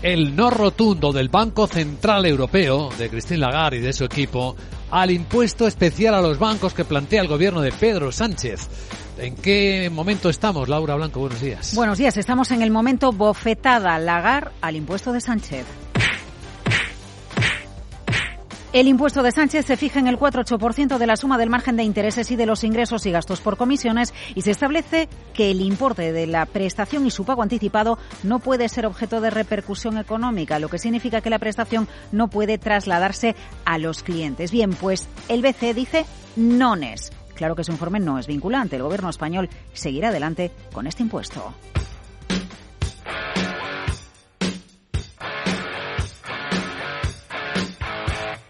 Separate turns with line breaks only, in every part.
el no rotundo del Banco Central Europeo, de Christine Lagarde y de su equipo, al impuesto especial a los bancos que plantea el gobierno de Pedro Sánchez. ¿En qué momento estamos, Laura Blanco? Buenos días.
Buenos días, estamos en el momento bofetada Lagarde al impuesto de Sánchez. El impuesto de Sánchez se fija en el 4,8% de la suma del margen de intereses y de los ingresos y gastos por comisiones y se establece que el importe de la prestación y su pago anticipado no puede ser objeto de repercusión económica, lo que significa que la prestación no puede trasladarse a los clientes. Bien, pues el BCE dice nones. Claro que su informe no es vinculante. El gobierno español seguirá adelante con este impuesto.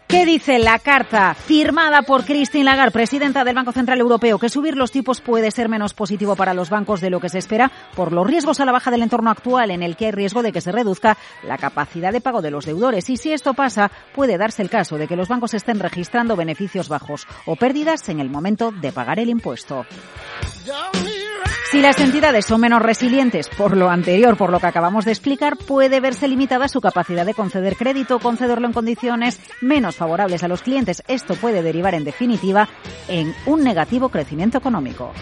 ¿Qué dice la carta firmada por Christine Lagarde, presidenta del Banco Central Europeo? Que subir los tipos puede ser menos positivo para los bancos de lo que se espera por los riesgos a la baja del entorno actual en el que hay riesgo de que se reduzca la capacidad de pago de los deudores. Y si esto pasa, puede darse el caso de que los bancos estén registrando beneficios bajos o pérdidas en el momento de pagar el impuesto. Si las entidades son menos resilientes por lo anterior, por lo que acabamos de explicar, puede verse limitada su capacidad de conceder crédito o concederlo en condiciones menos favorables a los clientes. Esto puede derivar, en definitiva, en un negativo crecimiento económico.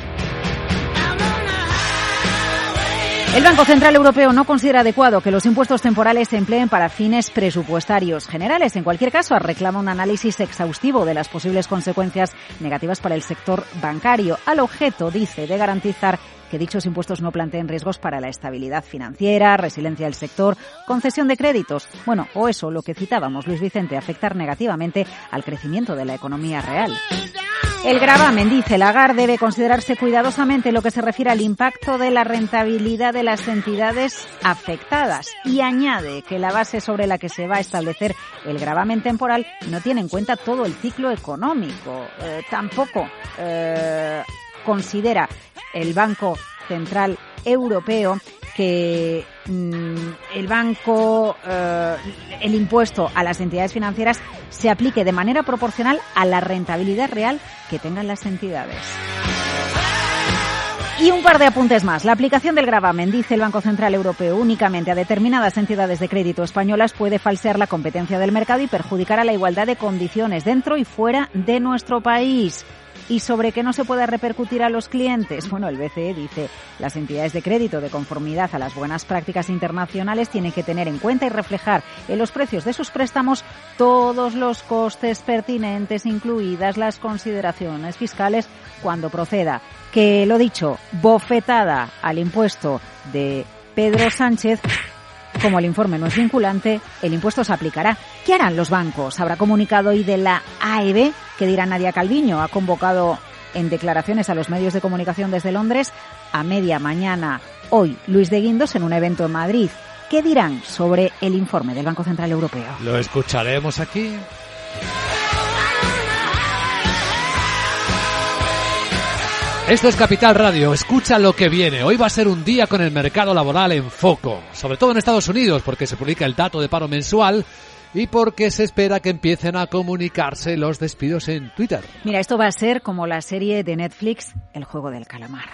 El Banco Central Europeo no considera adecuado que los impuestos temporales se empleen para fines presupuestarios generales. En cualquier caso, reclama un análisis exhaustivo de las posibles consecuencias negativas para el sector bancario, al objeto, dice, de garantizar que dichos impuestos no planteen riesgos para la estabilidad financiera, resiliencia del sector, concesión de créditos. Bueno, o eso, lo que citábamos, Luis Vicente, afectar negativamente al crecimiento de la economía real. El gravamen, dice Lagarde, debe considerarse cuidadosamente lo que se refiere al impacto de la rentabilidad de las entidades afectadas y añade que la base sobre la que se va a establecer el gravamen temporal no tiene en cuenta todo el ciclo económico. Eh, tampoco eh, considera el Banco Central Europeo que mm, el banco, eh, el impuesto a las entidades financieras se aplique de manera proporcional a la rentabilidad real que tengan las entidades. Y un par de apuntes más. La aplicación del gravamen, dice el Banco Central Europeo, únicamente a determinadas entidades de crédito españolas puede falsear la competencia del mercado y perjudicar a la igualdad de condiciones dentro y fuera de nuestro país y sobre qué no se puede repercutir a los clientes. Bueno, el BCE dice, las entidades de crédito de conformidad a las buenas prácticas internacionales tienen que tener en cuenta y reflejar en los precios de sus préstamos todos los costes pertinentes, incluidas las consideraciones fiscales cuando proceda. Que lo dicho, bofetada al impuesto de Pedro Sánchez como el informe no es vinculante, el impuesto se aplicará. ¿Qué harán los bancos? Habrá comunicado hoy de la AEB, que dirá Nadia Calviño, ha convocado en declaraciones a los medios de comunicación desde Londres a media mañana hoy Luis de Guindos en un evento en Madrid. ¿Qué dirán sobre el informe del Banco Central Europeo?
Lo escucharemos aquí. Esto es Capital Radio, escucha lo que viene. Hoy va a ser un día con el mercado laboral en foco, sobre todo en Estados Unidos, porque se publica el dato de paro mensual y porque se espera que empiecen a comunicarse los despidos en Twitter.
Mira, esto va a ser como la serie de Netflix, El juego del calamar.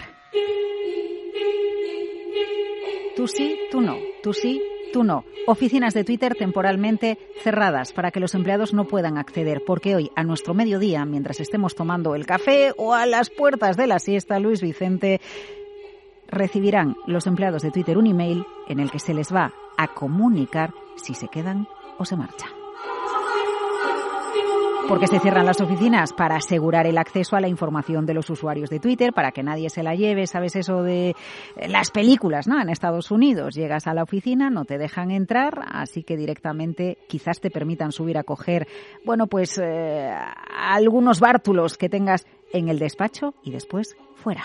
Tú sí, tú no, tú sí, Tú no. Oficinas de Twitter temporalmente cerradas para que los empleados no puedan acceder, porque hoy, a nuestro mediodía, mientras estemos tomando el café o a las puertas de la siesta, Luis Vicente, recibirán los empleados de Twitter un email en el que se les va a comunicar si se quedan o se marchan porque se cierran las oficinas para asegurar el acceso a la información de los usuarios de Twitter, para que nadie se la lleve, ¿sabes eso de las películas, ¿no? En Estados Unidos llegas a la oficina, no te dejan entrar, así que directamente quizás te permitan subir a coger, bueno, pues eh, algunos bártulos que tengas en el despacho y después fuera.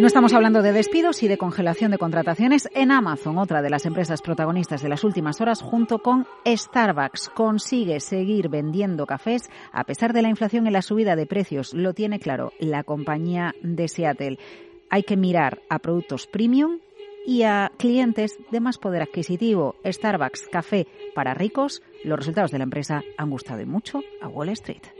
No estamos hablando de despidos y de congelación de contrataciones en Amazon, otra de las empresas protagonistas de las últimas horas, junto con Starbucks. Consigue seguir vendiendo cafés a pesar de la inflación y la subida de precios. Lo tiene claro la compañía de Seattle. Hay que mirar a productos premium y a clientes de más poder adquisitivo. Starbucks, café para ricos. Los resultados de la empresa han gustado mucho a Wall Street.